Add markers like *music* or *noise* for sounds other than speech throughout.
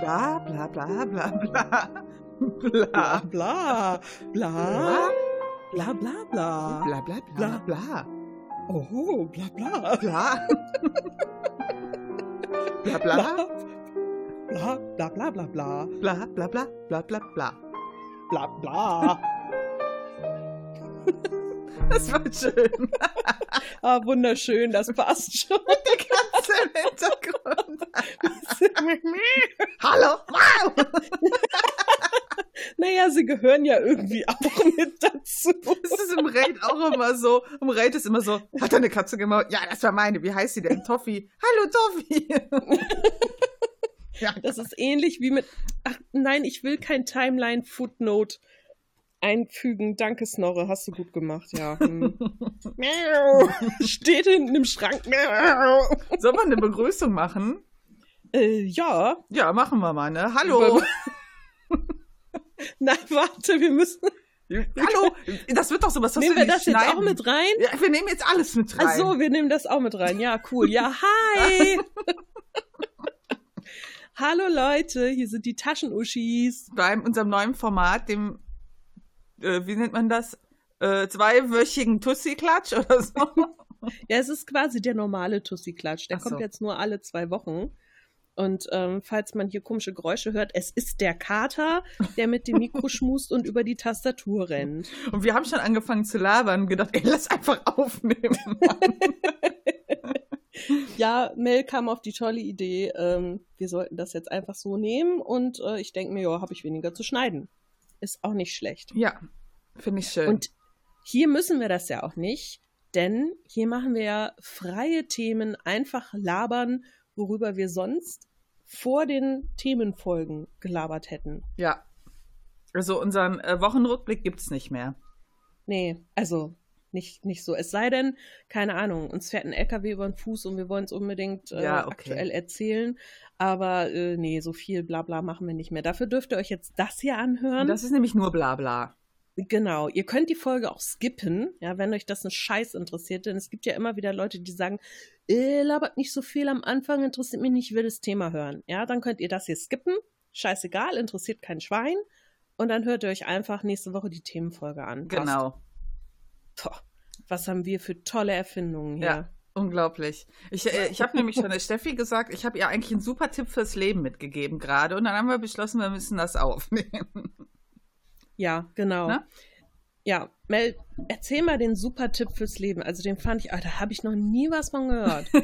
Bla bla bla bla bla. Bla Bla bla bla bla bla bla. bla bla bla bla. Oh, bla bla. Bla. *laughs* Bla bla Bla bla bla bla bla bla bla bla bla bla bla bla. bla bla. Das war schön. Ah, wunderschön, das passt schon. Der Katze im Hintergrund. *laughs* Hallo. Wow. *laughs* naja, sie gehören ja irgendwie auch mit dazu. Das ist im Raid auch immer so. Im Raid ist immer so, hat er eine Katze gemacht? Ja, das war meine. Wie heißt sie denn? Toffi. Hallo, Toffi. *laughs* ja, Das ist ähnlich wie mit. Ach nein, ich will kein Timeline-Footnote einfügen. Danke, Snorre, hast du gut gemacht, ja. Hm. *laughs* Steht hinten im Schrank. Soll man eine Begrüßung machen? Äh, ja. Ja, machen wir mal, ne? Hallo. *laughs* Nein, warte, wir müssen. Hallo. Das wird doch sowas, was nehmen wir das jetzt schneiden. auch mit rein? Ja, wir nehmen jetzt alles mit rein. Ach so, wir nehmen das auch mit rein. Ja, cool. Ja, hi. *laughs* Hallo Leute, hier sind die Taschenuschis. Bei unserem neuen Format, dem, äh, wie nennt man das? Äh, zweiwöchigen Tussi-Klatsch oder so. *laughs* Ja, es ist quasi der normale Tussi-Klatsch. Der so. kommt jetzt nur alle zwei Wochen. Und ähm, falls man hier komische Geräusche hört, es ist der Kater, der mit dem Mikro *laughs* schmust und über die Tastatur rennt. Und wir haben schon angefangen zu labern und gedacht, ey, lass einfach aufnehmen. *laughs* Ja, Mel kam auf die tolle Idee, ähm, wir sollten das jetzt einfach so nehmen und äh, ich denke mir, ja, habe ich weniger zu schneiden. Ist auch nicht schlecht. ja, finde ich schön. Und hier müssen wir das ja auch nicht, denn hier machen wir ja freie Themen, einfach labern, worüber wir sonst vor den Themenfolgen gelabert hätten. ja. Also unseren äh, Wochenrückblick gibt's nicht mehr. Nee, also nicht, nicht so. Es sei denn, keine Ahnung, uns fährt ein LKW über den Fuß und wir wollen es unbedingt äh, Ja, okay. aktuell erzählen. Aber äh, nee, so viel Blabla machen wir nicht mehr. Dafür dürft ihr euch jetzt das hier Und anhören. das ist nämlich nur Blabla. Genau, ihr könnt die Folge auch skippen, ja, wenn euch das ein Scheiß interessiert, denn es gibt ja immer wieder Leute, die sagen, äh, labert nicht so viel am Anfang, interessiert mich nicht, ich will das Thema hören. Ja, dann könnt ihr das hier skippen, scheißegal, interessiert kein Schwein und dann hört ihr euch einfach nächste Woche die Themenfolge an. Passt. Genau. Boah, was haben wir für tolle Erfindungen hier. Ja. Unglaublich. Ich, äh, ich habe nämlich schon der Steffi gesagt, ich habe ihr eigentlich einen super Tipp fürs Leben mitgegeben gerade. Und dann haben wir beschlossen, wir müssen das aufnehmen. Ja, genau. Ne? Ja, Mel, erzähl mal den super Tipp fürs Leben. Also den fand ich, ah, da habe ich noch nie was von gehört. *laughs*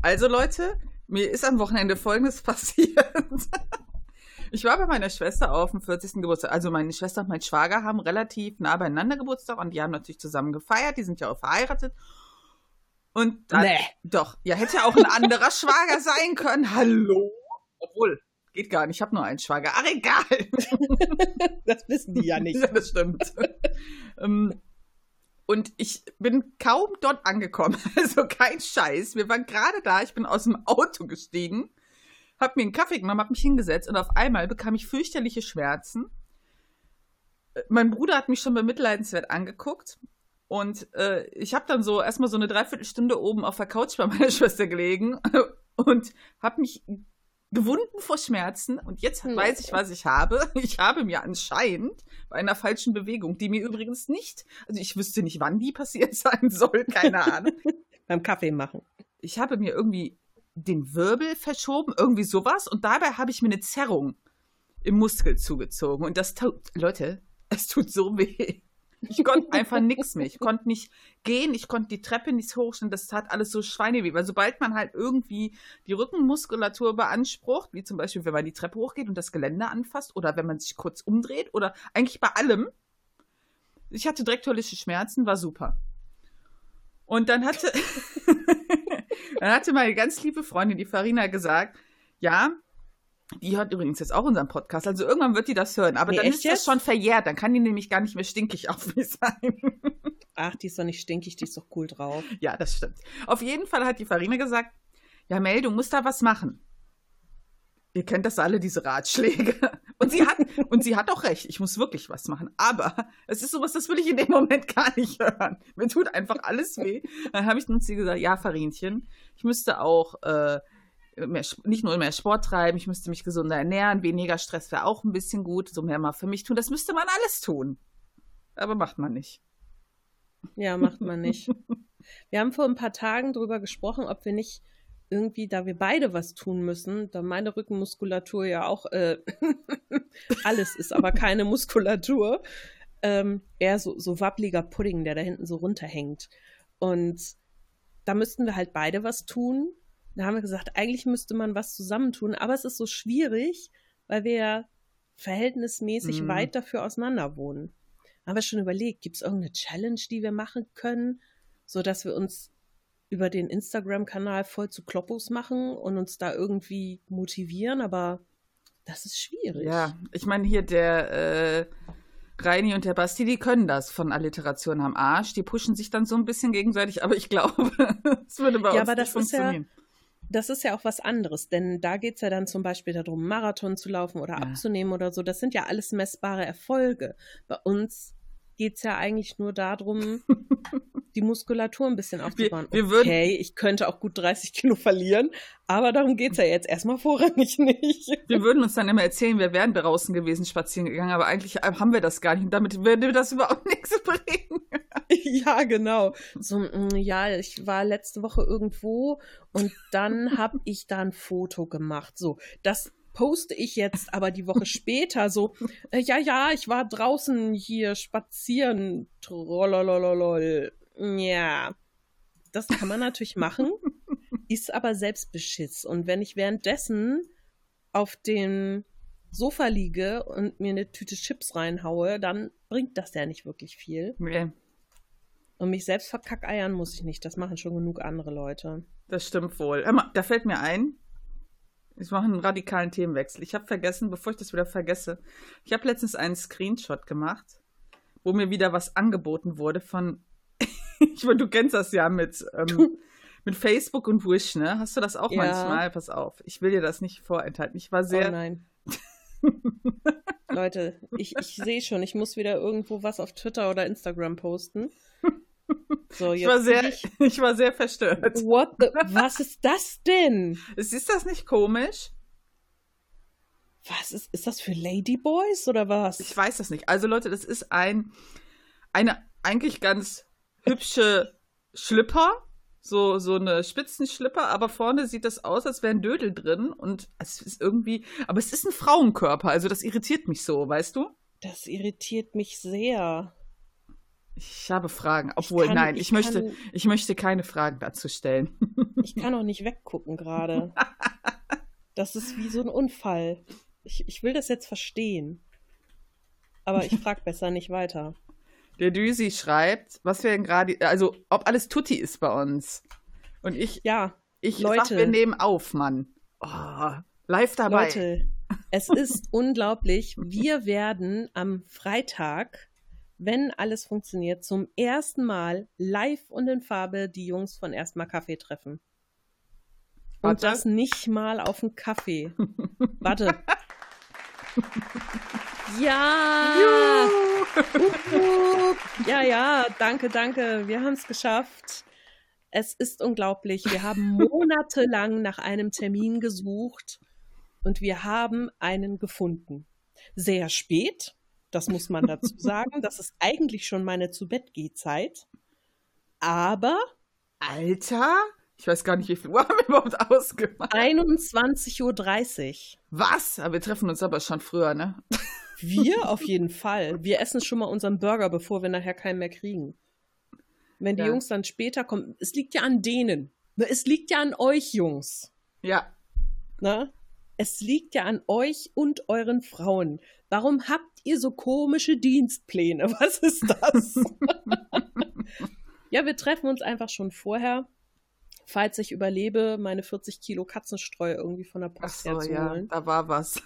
Also Leute, mir ist am Wochenende Folgendes *laughs* passiert. Ich war bei meiner Schwester auf dem 40. Geburtstag. Also meine Schwester und mein Schwager haben relativ nah beieinander Geburtstag und die haben natürlich zusammen gefeiert. Die sind ja auch verheiratet. Und dann, Nee. doch, ja, hätte ja auch ein anderer Schwager sein können. Hallo? Obwohl, geht gar nicht. Ich habe nur einen Schwager. Ach, egal. *laughs* das wissen die ja nicht. *laughs* Ja, das stimmt. *laughs* ähm, und ich bin kaum dort angekommen. Also kein Scheiß. Wir waren gerade da. Ich bin aus dem Auto gestiegen, hab mir einen Kaffee genommen, hab mich hingesetzt und auf einmal bekam ich fürchterliche Schmerzen. Äh, Mein Bruder hat mich schon bemitleidenswert angeguckt. Und äh, ich habe dann so erstmal so eine Dreiviertelstunde oben auf der Couch bei meiner Schwester gelegen und habe mich gewunden vor Schmerzen. Und jetzt Hm. weiß ich, was ich habe. *laughs* Ich habe mir anscheinend bei einer falschen Bewegung, die mir übrigens nicht, also ich wüsste nicht, wann die *laughs* passiert sein soll, keine Ahnung. *laughs* Beim Kaffee machen. Ich habe mir irgendwie den Wirbel verschoben, irgendwie sowas. Und dabei habe ich mir eine Zerrung im Muskel zugezogen. Und das tut, Leute, es tut so weh. Ich konnte einfach nichts mehr. Ich konnte nicht gehen, ich konnte die Treppe nicht hochstellen. Das tat alles so schweineweh. Weil sobald man halt irgendwie die Rückenmuskulatur beansprucht, wie zum Beispiel, wenn man die Treppe hochgeht und das Geländer anfasst oder wenn man sich kurz umdreht oder eigentlich bei allem. Ich hatte direkt Schmerzen, war super. Und dann hatte, *laughs* dann hatte meine ganz liebe Freundin, die Farina, gesagt, ja, die hört übrigens jetzt auch unseren Podcast, also irgendwann wird die das hören, aber Nee, dann ist das jetzt? schon verjährt, dann kann die nämlich gar nicht mehr stinkig *laughs* auf mich sein. Ach, die ist doch nicht stinkig, die ist doch cool drauf. ja, das stimmt. Auf jeden Fall hat die Farina gesagt, ja Mel, du musst da was machen. Ihr kennt das alle, diese Ratschläge. *laughs* Und sie hat, und sie hat auch recht, ich muss wirklich was machen. Aber es ist sowas, das will ich in dem Moment *laughs* gar nicht hören. Mir tut einfach alles weh. Dann habe ich nun zu ihr gesagt, ja, Farinchen, ich müsste auch äh, mehr, nicht nur mehr Sport treiben, ich müsste mich gesunder ernähren, weniger Stress wäre auch ein bisschen gut, so mehr mal für mich tun. Das müsste man alles tun. Aber macht man nicht. Ja, macht man nicht. *laughs* wir haben vor ein paar Tagen darüber gesprochen, ob wir nicht irgendwie, da wir beide was tun müssen, da meine Rückenmuskulatur ja auch äh, *laughs* alles ist, aber keine Muskulatur, ähm, eher so, so wappliger Pudding, der da hinten so runterhängt. Und da müssten wir halt beide was tun. Da haben wir gesagt, eigentlich müsste man was zusammentun, aber es ist so schwierig, weil wir ja verhältnismäßig mhm. weit dafür auseinander wohnen. Haben wir schon überlegt, gibt es irgendeine Challenge, die wir machen können, sodass wir uns über den Instagram-Kanal voll zu Kloppos machen und uns da irgendwie motivieren, aber das ist schwierig. Ja, ich meine, hier der äh, Reini und der Basti, die können das von Alliteration am Arsch. Die pushen sich dann so ein bisschen gegenseitig, aber ich glaube, *laughs* es würde bei ja, uns aber nicht funktionieren. Ja, das ist ja auch was anderes, denn da geht es ja dann zum Beispiel darum, Marathon zu laufen oder ja. abzunehmen oder so. Das sind ja alles messbare Erfolge. Bei uns geht es ja eigentlich nur darum, *laughs* die Muskulatur ein bisschen aufzubauen. Wir, wir okay, ich könnte auch gut 30 Kilo verlieren, aber darum geht es ja jetzt erstmal vorrangig *laughs* nicht. Wir würden uns dann immer erzählen, wir wären draußen gewesen, spazieren gegangen, aber eigentlich haben wir das gar nicht. Und damit würde das überhaupt *laughs* nichts bringen. *laughs* Ja, genau. So, mm, ja, ich war letzte Woche irgendwo und dann habe ich da ein Foto gemacht. So, das poste ich jetzt aber die Woche später so, äh, ja, ja, ich war draußen hier spazieren, trollolololol. Ja, das kann man natürlich machen, *laughs* ist aber Selbstbeschiss. Und wenn ich währenddessen auf dem Sofa liege und mir eine Tüte Chips reinhaue, dann bringt das ja nicht wirklich viel. Nee. Und mich selbst verkackeiern muss ich nicht. Das machen schon genug andere Leute. Das stimmt wohl. Da fällt mir ein, ich mache einen radikalen Themenwechsel. Ich habe vergessen, bevor ich das wieder vergesse, ich habe letztens einen Screenshot gemacht, wo mir wieder was angeboten wurde von *laughs* ich meine, du kennst das ja mit, ähm, mit Facebook und Wish, ne? Hast du das auch ja. manchmal? Pass auf, ich will dir das nicht vorenthalten. Ich war sehr. Oh nein. *laughs* Leute, ich, ich sehe schon, ich muss wieder irgendwo was auf Twitter oder Instagram posten. So, ich, war sehr, ich, *laughs* ich war sehr verstört. What the, was ist das denn? Ist das nicht komisch? Was ist, ist das für Ladyboys oder was? Ich weiß das nicht. Also Leute, das ist ein, eine eigentlich ganz hübsche Schlipper, so, so eine Spitzenschlipper, aber vorne sieht das aus, als wären Dödel drin und es ist irgendwie, aber es ist ein Frauenkörper, also das irritiert mich so, weißt du? Das irritiert mich sehr. Ich habe Fragen, obwohl ich kann, nein, ich, ich möchte, kann, ich möchte keine Fragen dazu stellen. *laughs* Ich kann auch nicht weggucken gerade. Das ist wie so ein Unfall. Ich, ich will das jetzt verstehen. Aber ich frage besser nicht weiter. Der Düsi schreibt, was wir denn gerade, also ob alles Tutti ist bei uns. Und ich, ja, ich Leute, sag, wir nehmen auf, Mann. Oh, live dabei. Leute, es ist *laughs* unglaublich. Wir werden am Freitag, wenn alles funktioniert, zum ersten Mal live und in Farbe die Jungs von Erstmal Kaffee treffen. Und Warte. das nicht mal auf einen Kaffee. *laughs* Warte. *laughs* Ja! ja, ja, danke, danke. Wir haben es geschafft. Es ist unglaublich. Wir haben monatelang nach einem Termin gesucht und wir haben einen gefunden. Sehr spät, das muss man dazu *laughs* sagen. Das ist eigentlich schon meine Zu-Bett-Geh-Zeit. Aber. Alter? Ich weiß gar nicht, wie viel Uhr *laughs* haben wir überhaupt ausgemacht. 21.30 Uhr. Was? Aber wir treffen uns aber schon früher, ne? Wir auf jeden Fall. Wir essen schon mal unseren Burger, bevor wir nachher keinen mehr kriegen. Wenn die ja. Jungs dann später kommen, es liegt ja an denen. Ne, es liegt ja an euch, Jungs. Ja. Na? Ne? Es liegt ja an euch und euren Frauen. Warum habt ihr so komische Dienstpläne? *laughs* Was ist das? ja, wir treffen uns einfach schon vorher, falls ich überlebe, meine 40 Kilo Katzenstreu irgendwie von der Post Ach so, ja, Da war was.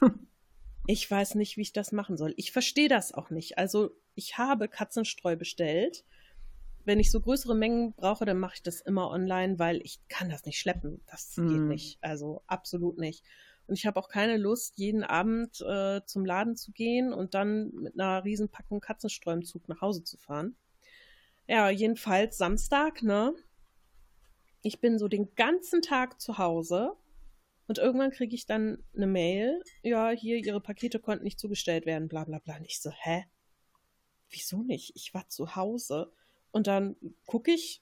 Ich weiß nicht, wie ich das machen soll. Ich verstehe das auch nicht. Also, ich habe Katzenstreu bestellt. Wenn ich so größere Mengen brauche, dann mache ich das immer online, weil ich kann das nicht schleppen. Das mm. geht mhm. nicht. Also absolut nicht. Und ich habe auch keine Lust, jeden Abend äh, zum Laden zu gehen und dann mit einer Riesenpackung Katzenstreu im Zug nach Hause zu fahren. Ja, jedenfalls Samstag, ne? Ich bin so den ganzen Tag zu Hause Und irgendwann kriege ich dann eine Mail, ja, hier, Ihre Pakete konnten nicht zugestellt werden, bla bla bla. Und ich so, hä? Wieso nicht? Ich war zu Hause. Und dann gucke ich,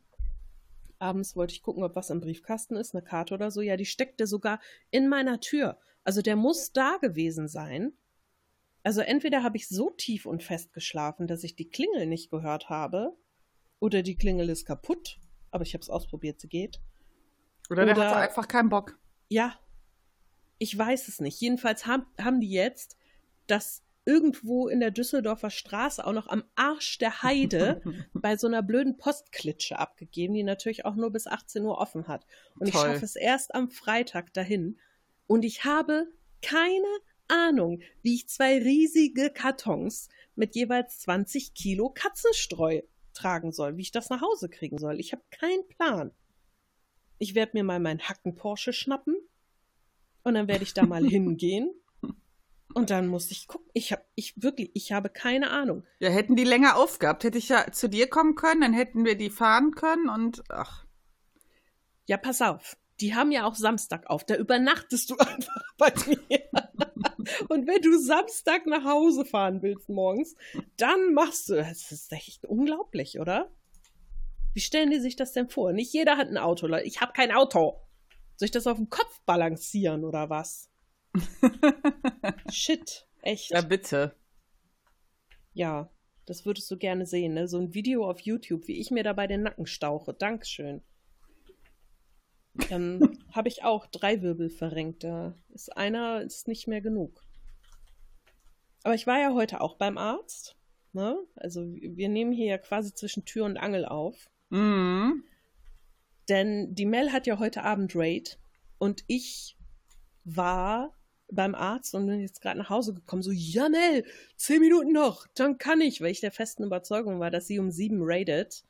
abends wollte ich gucken, ob was im Briefkasten ist, eine Karte oder so. Ja, die steckte sogar in meiner Tür. Also der muss da gewesen sein. Also entweder habe ich so tief und fest geschlafen, dass ich die Klingel nicht gehört habe, oder die Klingel ist kaputt, aber ich habe es ausprobiert, sie geht. Oder der Oder- hatte einfach keinen Bock. Ja, ich weiß es nicht. Jedenfalls haben, haben die jetzt das irgendwo in der Düsseldorfer Straße auch noch am Arsch der Heide *laughs* bei so einer blöden Postklitsche abgegeben, die natürlich auch nur bis 18 Uhr offen hat. Und ich Toll. schaffe es erst am Freitag dahin. Und ich habe keine Ahnung, wie ich zwei riesige Kartons mit jeweils 20 Kilo Katzenstreu tragen soll, wie ich das nach Hause kriegen soll. Ich habe keinen Plan. Ich werde mir mal meinen Hacken Porsche schnappen und dann werde ich da mal hingehen. Und dann muss ich gucken. Ich habe, ich wirklich, ich habe keine Ahnung. Ja, hätten die länger aufgehabt, hätte ich ja zu dir kommen können, dann hätten wir die fahren können und ach. Ja, pass auf. Die haben ja auch Samstag auf. Da übernachtest du *laughs* einfach bei mir. Und wenn du Samstag nach Hause fahren willst morgens, dann machst du. Das ist echt unglaublich, oder? Wie stellen die sich das denn vor? Nicht jeder hat ein Auto, Leute. Ich habe kein Auto. Soll ich das auf dem Kopf balancieren oder was? *laughs* Shit, echt. Ja, bitte. Ja, das würdest du gerne sehen, ne? So ein Video auf YouTube, wie ich mir dabei den Nacken stauche. Dankeschön. Dann *laughs* habe ich auch drei Wirbel verrenkt. Da ist einer ist nicht mehr genug. Aber ich war ja heute auch beim Arzt. Ne? Also wir nehmen hier ja quasi zwischen Tür und Angel auf. Mhm. Denn die Mel hat ja heute Abend Raid und ich war beim Arzt und bin jetzt gerade nach Hause gekommen. So, ja Mel, zehn Minuten noch, dann kann ich, weil ich der festen Überzeugung war, dass sie um sieben raidet.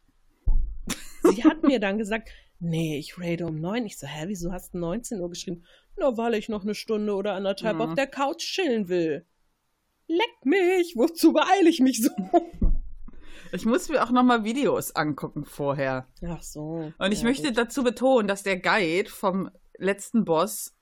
Sie hat mir dann gesagt, nee, ich raide um neun. Ich so, hä, wieso hast du 19 Uhr geschrieben? Na, weil ich noch eine Stunde oder anderthalb Mhm. auf der Couch chillen will. Leck mich, wozu beeile ich mich so? Ich muss mir auch nochmal Videos angucken vorher. Ach so. Und ich ja, möchte gut. dazu betonen, dass der Guide vom letzten Boss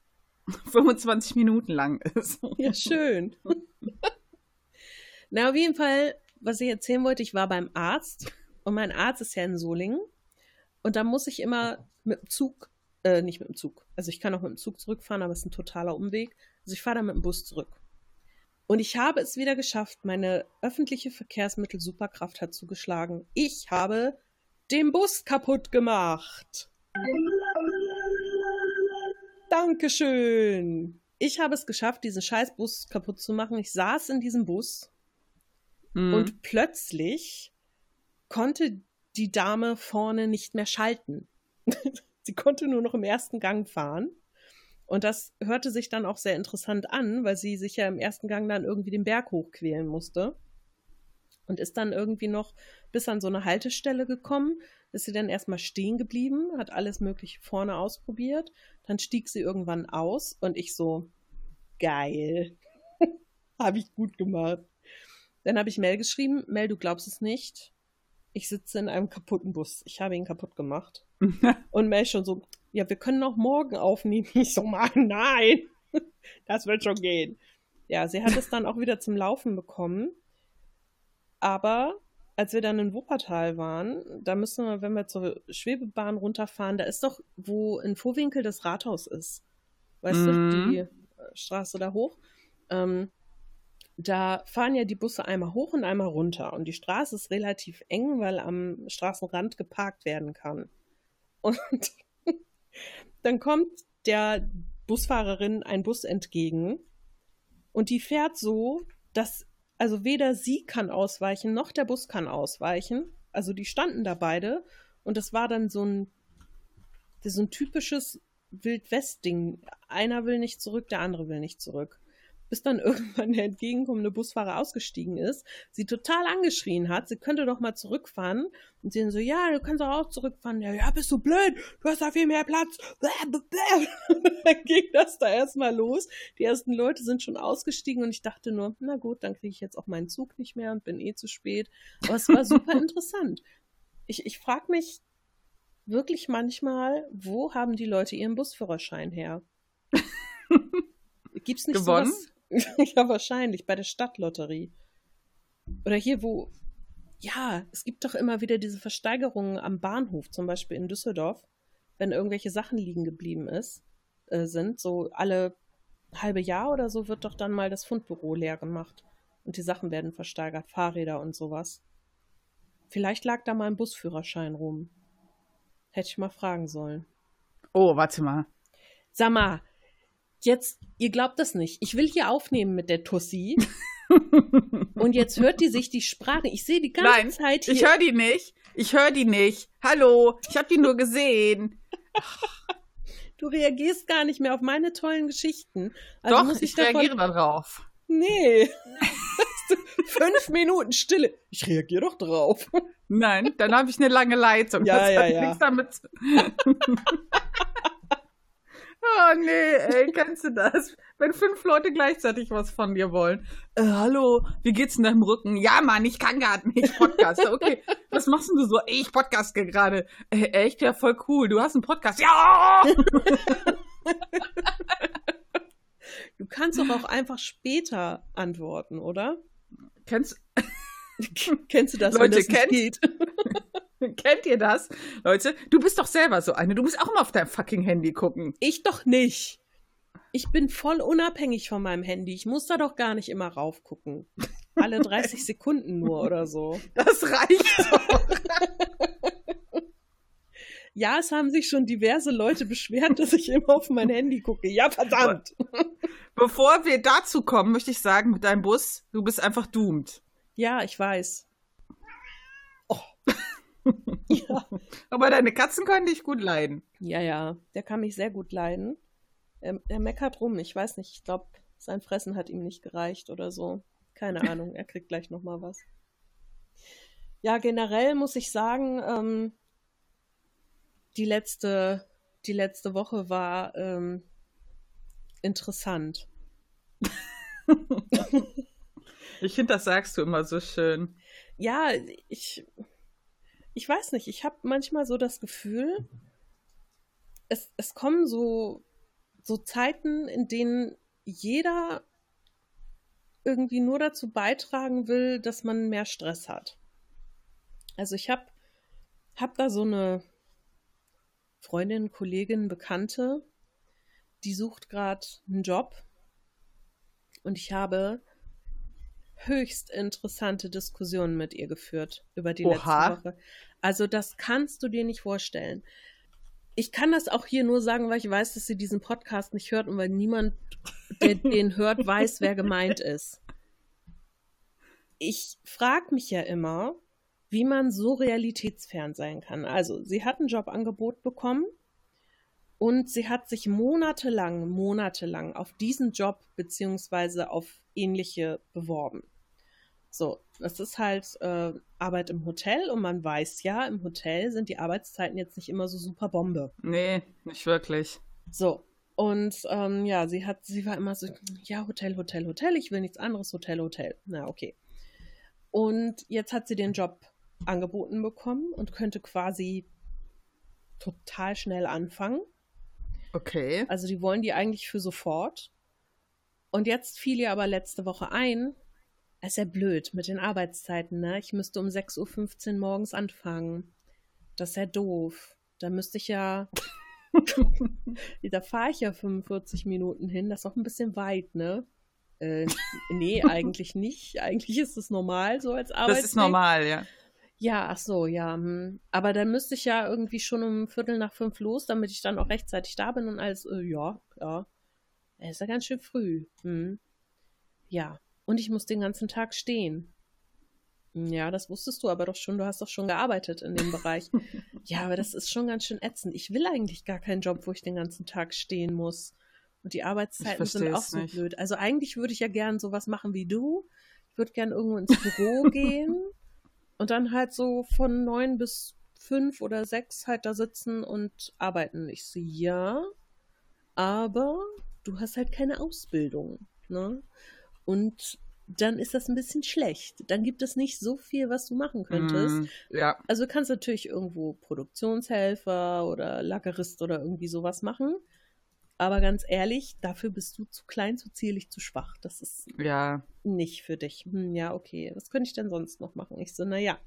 *laughs* 25 Minuten lang ist. Ja, schön. *laughs* Na, auf jeden Fall, was ich erzählen wollte, ich war beim Arzt und mein Arzt ist ja in Solingen und da muss ich immer mit dem Zug, äh, nicht mit dem Zug, also ich kann auch mit dem Zug zurückfahren, aber es ist ein totaler Umweg. Also ich fahre da mit dem Bus zurück. Und ich habe es wieder geschafft, meine öffentliche Verkehrsmittel Superkraft hat zugeschlagen. Ich habe den Bus kaputt gemacht. Dankeschön. Ich habe es geschafft, diesen scheiß Bus kaputt zu machen. Ich saß in diesem Bus Mhm. und plötzlich konnte die Dame vorne nicht mehr schalten. *laughs* Sie konnte nur noch im ersten Gang fahren. Und das hörte sich dann auch sehr interessant an, weil sie sich ja im ersten Gang dann irgendwie den Berg hochquälen musste. Und ist dann irgendwie noch bis an so eine Haltestelle gekommen, ist sie dann erstmal stehen geblieben, hat alles Mögliche vorne ausprobiert. Dann stieg sie irgendwann aus und ich so, geil. *laughs* habe ich gut gemacht. Dann habe ich Mel geschrieben, Mel, du glaubst es nicht. Ich sitze in einem kaputten Bus. Ich habe ihn kaputt gemacht. *laughs* Und Mel schon so, ja, wir können auch morgen aufnehmen. *laughs* Ich so, Mann, nein. Das wird schon gehen. Ja, sie hat es dann auch wieder zum Laufen bekommen. Aber als wir dann in Wuppertal waren, da müssen wir, wenn wir zur Schwebebahn runterfahren, da ist doch, wo in Vorwinkel das Rathaus ist. Weißt du, Mhm. die äh, Straße da hoch. Ähm, da fahren ja die Busse einmal hoch und einmal runter. Und die Straße ist relativ eng, weil am Straßenrand geparkt werden kann. Und dann kommt der Busfahrerin ein Bus entgegen und die fährt so, dass also weder sie kann ausweichen, noch der Bus kann ausweichen. Also die standen da beide und das war dann so ein, so ein typisches Wildwest-Ding. Einer will nicht zurück, der andere will nicht zurück. Bis dann *laughs* irgendwann der entgegenkommende Busfahrer ausgestiegen ist, sie total angeschrien hat, sie könnte doch mal zurückfahren. Und sie dann so, ja, du kannst doch auch zurückfahren. Ja, ja, bist du blöd, du hast da viel mehr Platz. *laughs* dann ging das da erstmal los. Die ersten Leute sind schon ausgestiegen und ich dachte nur, na gut, dann kriege ich jetzt auch meinen Zug nicht mehr und bin eh zu spät. Aber es war super *laughs* interessant. Ich, ich frage mich wirklich manchmal, wo haben die Leute ihren Busführerschein her? Gibt's nicht Gewonnen? sowas? *laughs* ja, wahrscheinlich, bei der Stadtlotterie. Oder hier, wo. Ja, es gibt doch immer wieder diese Versteigerungen am Bahnhof, zum Beispiel in Düsseldorf, wenn irgendwelche Sachen liegen geblieben ist, äh, sind. So alle halbe Jahr oder so wird doch dann mal das Fundbüro leer gemacht. Und die Sachen werden versteigert, Fahrräder und sowas. Vielleicht lag da mal ein Busführerschein rum. Hätte ich mal fragen sollen. Oh, warte mal. Sag mal, jetzt, ihr glaubt das nicht. Ich will hier aufnehmen mit der Tussi. *laughs* und jetzt hört die sich die Sprache. Ich sehe die ganze Nein, Zeit hier. Ich höre die nicht. Ich höre die nicht. Hallo, ich habe die nur gesehen. du reagierst gar nicht mehr auf meine tollen Geschichten. Also Doch, muss ich, ich, reagiere darauf. Nee. *laughs* Fünf Minuten Stille. Ich reagiere doch drauf. Nein, dann habe ich eine lange Leitung. Ja, das ja, hat ja. nichts damit. *laughs* oh nee, ey, kennst du das? Wenn fünf Leute gleichzeitig was von dir wollen. Äh, hallo, wie geht's in deinem Rücken? Ja, Mann, ich kann gerade nicht podcasten. Okay, was machst denn du so? Ey, ich podcaste gerade. Äh, echt? Ja, voll cool. Du hast einen Podcast. Ja! Du kannst doch auch einfach später antworten, oder? Kennst, *laughs* Kennst du das, Leute, wenn das nicht *laughs* *laughs* kennt- ihr das? Leute, du bist doch selber so eine. Du musst auch immer auf dein fucking Handy gucken. Ich doch nicht. Ich bin voll unabhängig von meinem Handy. Ich muss da doch gar nicht immer raufgucken. Alle 30 *laughs* Sekunden nur oder so. Das reicht doch. *laughs* Ja, es haben sich schon diverse Leute beschwert, dass ich immer auf mein Handy gucke. Ja, verdammt. Bevor wir dazu kommen, möchte ich sagen, mit deinem Bus, du bist einfach doomed. Ja, ich weiß. Ja. Aber deine Katzen können dich gut leiden. ja, ja, der kann mich sehr gut leiden. Er, er meckert rum. Ich weiß nicht, ich glaube, sein Fressen hat ihm nicht gereicht oder so. Keine *laughs* Ahnung, er kriegt gleich nochmal was. Ja, generell muss ich sagen, ähm, die letzte, die letzte Woche war ähm, interessant. *laughs* Ich finde, das sagst du immer so schön. Ja, ich, ich weiß nicht, ich habe manchmal so das Gefühl, es, es kommen so, so Zeiten, in denen jeder irgendwie nur dazu beitragen will, dass man mehr Stress hat. Also ich habe hab da so eine Freundin, Kollegin, Bekannte, die sucht gerade einen Job und ich habe höchst interessante Diskussionen mit ihr geführt über die Oha. letzte Woche. Also das kannst du dir nicht vorstellen. Ich kann das auch hier nur sagen, weil ich weiß, dass sie diesen Podcast nicht hört und weil niemand, der *laughs* den hört, weiß, wer gemeint ist. Ich frage mich ja immer, wie man so realitätsfern sein kann. Also, sie hat ein Jobangebot bekommen und sie hat sich monatelang, monatelang auf diesen Job beziehungsweise auf ähnliche beworben. So, das ist halt äh, Arbeit im Hotel und man weiß ja, im Hotel sind die Arbeitszeiten jetzt nicht immer so super Bombe. Nee, nicht wirklich. So. Und ähm, ja, sie hat, sie war immer so, ja, Hotel, Hotel, Hotel, ich will nichts anderes, Hotel, Hotel. Na, okay. Und jetzt hat sie den Job angeboten bekommen und könnte quasi total schnell anfangen. Okay. Also die wollen die eigentlich für sofort. Und jetzt fiel ihr aber letzte Woche ein, es ist ja blöd mit den Arbeitszeiten, ne? Ich müsste um 6.15 Uhr morgens anfangen. Das ist ja doof. Da müsste ich ja. *laughs* *laughs* da fahre ich ja 45 Minuten hin. Das ist auch ein bisschen weit, ne? Äh, nee, *laughs* eigentlich nicht. Eigentlich ist es normal so als Arbeitsweg. Das ist normal, ja. Ja, ach so, ja. hm. Aber dann müsste ich ja irgendwie schon um Viertel nach fünf los, damit ich dann auch rechtzeitig da bin und alles, äh, ja, ja. Es ist ja ganz schön früh. Hm. Ja. Und ich muss den ganzen Tag stehen. Ja, das wusstest du aber doch schon. Du hast doch schon gearbeitet in dem Bereich. *laughs* Ja, aber das ist schon ganz schön ätzend. Ich will eigentlich gar keinen Job, wo ich den ganzen Tag stehen muss. Und die Arbeitszeiten sind auch so nicht. blöd. Also eigentlich würde ich ja gern sowas machen wie du. Ich würde gern irgendwo ins Büro *laughs* gehen und dann halt so von neun bis fünf oder sechs halt da sitzen und arbeiten. Ich so, ja, aber du hast halt keine Ausbildung. Ne? Und dann ist das ein bisschen schlecht. Dann gibt es nicht so viel, was du machen könntest. Mm, ja. Also du kannst natürlich irgendwo Produktionshelfer oder Lagerist oder irgendwie sowas machen. Aber ganz ehrlich, dafür bist du zu klein, zu zierlich, zu schwach. Das ist Ja. nicht für dich. Hm, ja, okay. Was könnte ich denn sonst noch machen? Ich so, naja,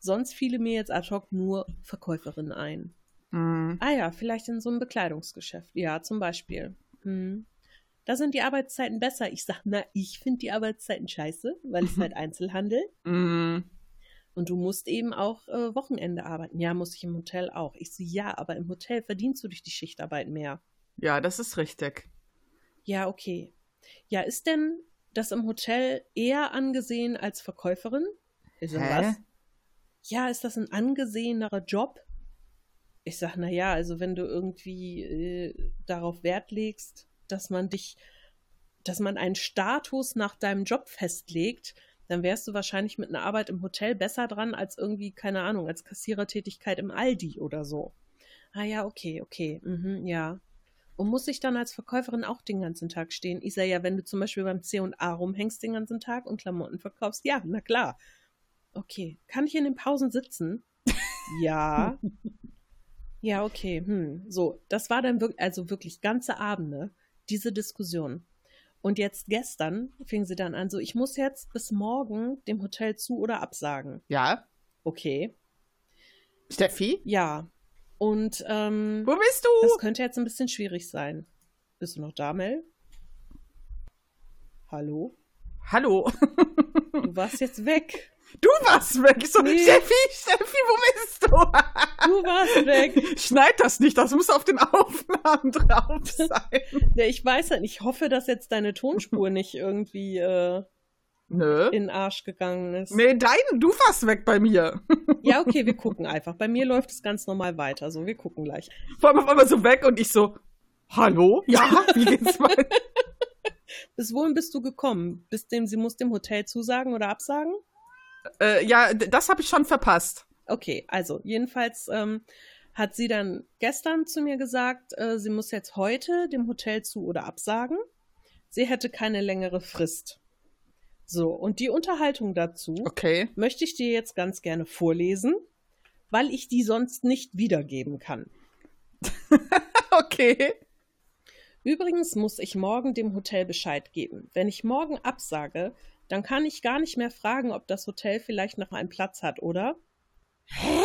sonst fiele mir jetzt ad hoc nur Verkäuferin ein. Mhm. Ah ja, vielleicht in so einem Bekleidungsgeschäft. Ja, zum Beispiel. Hm. Da sind die Arbeitszeiten besser. Ich sag, na, ich finde die Arbeitszeiten scheiße, weil es halt Einzelhandel. Mhm. Und du musst eben auch äh, Wochenende arbeiten. Ja, muss ich im Hotel auch. Ich so, ja, aber im Hotel verdienst du durch die Schichtarbeit mehr. Ja, das ist richtig. Ja, okay. Ja, ist denn das im Hotel eher angesehen als Verkäuferin? So, Hä? was? Ja, ist das ein angesehenerer Job? Ich sag, na ja, also wenn du irgendwie äh, darauf Wert legst, dass man dich, dass man einen Status nach deinem Job festlegt, dann wärst du wahrscheinlich mit einer Arbeit im Hotel besser dran als irgendwie, keine Ahnung, als Kassierertätigkeit im Aldi oder so. Ah ja, okay, okay, mhm, ja. Und muss ich dann als Verkäuferin auch den ganzen Tag stehen? Ich sage ja, wenn du zum Beispiel beim C&A rumhängst den ganzen Tag und Klamotten verkaufst, ja, na klar. Okay, kann ich in den Pausen sitzen? ja. *laughs* Ja, okay. Hm. So, das war dann wirklich, also wirklich ganze Abende, diese Diskussion. Und jetzt gestern fing sie dann an, so, ich muss jetzt bis morgen dem Hotel zu oder absagen. Ja. Okay. Steffi? Ja. Und ähm, Wo bist das du? könnte jetzt ein bisschen schwierig sein. Bist du noch da, Mel? Hallo? Hallo. Du warst jetzt weg. Du warst weg. So, Nee. Steffi, Steffi, wo bist du? Du warst weg. *laughs* Schneid das nicht, das muss auf den Aufnahmen drauf *laughs* sein. Ja, ich weiß halt, ich hoffe, dass jetzt deine Tonspur nicht irgendwie äh, Nö. in den Arsch gegangen ist. Nee, dein, du warst weg bei mir. *laughs* Ja, okay, wir gucken einfach. Bei mir läuft es ganz normal weiter. So, wir gucken gleich. Vor allem auf einmal so weg und ich so, hallo? Ja, wie geht's mal? Bis wohin bist du gekommen? Bis dem, sie muss dem Hotel zusagen oder absagen? äh, ja, das habe ich schon verpasst. Okay, also jedenfalls ähm, hat sie dann gestern zu mir gesagt, äh, sie muss jetzt heute dem Hotel zu oder absagen. Sie hätte keine längere Frist. So, und die Unterhaltung dazu Okay. möchte ich dir jetzt ganz gerne vorlesen, weil ich die sonst nicht wiedergeben kann. *laughs* Okay. Übrigens muss ich morgen dem Hotel Bescheid geben. Wenn ich morgen absage, dann kann ich gar nicht mehr fragen, ob das Hotel vielleicht noch einen Platz hat, oder? Hä?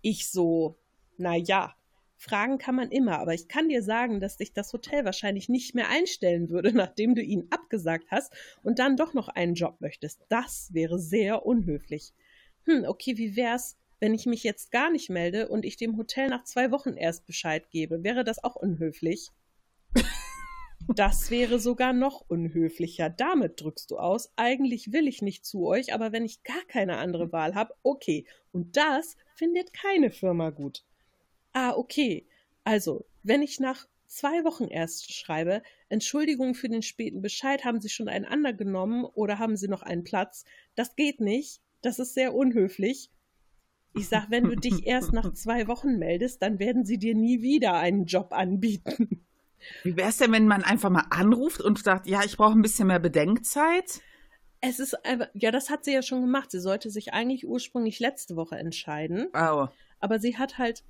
Ich so, na ja, fragen kann man immer, aber ich kann dir sagen, dass dich das Hotel wahrscheinlich nicht mehr einstellen würde, *laughs* nachdem du ihn abgesagt hast und dann doch noch einen Job möchtest. Das wäre sehr unhöflich. Hm, okay, wie wär's, wenn ich mich jetzt gar nicht melde und ich dem Hotel nach zwei Wochen erst Bescheid gebe? Wäre das auch unhöflich? *laughs* Das wäre sogar noch unhöflicher. Damit drückst du aus, eigentlich will ich nicht zu euch, aber wenn ich gar keine andere Wahl habe, okay. Und das findet keine Firma gut. Ah, okay. Also, wenn ich nach zwei Wochen erst schreibe, Entschuldigung für den späten Bescheid, haben Sie schon einen anderen genommen oder haben Sie noch einen Platz? Das geht nicht. Das ist sehr unhöflich. Ich sag, wenn du dich erst nach *laughs* zwei Wochen meldest, dann werden sie dir nie wieder einen Job anbieten. Wie wär's denn, wenn man einfach mal anruft und sagt, ja, ich brauche ein bisschen mehr Bedenkzeit? Es ist einfach, ja, das hat sie ja schon gemacht. Sie sollte sich eigentlich ursprünglich letzte Woche entscheiden, Oh. aber sie hat halt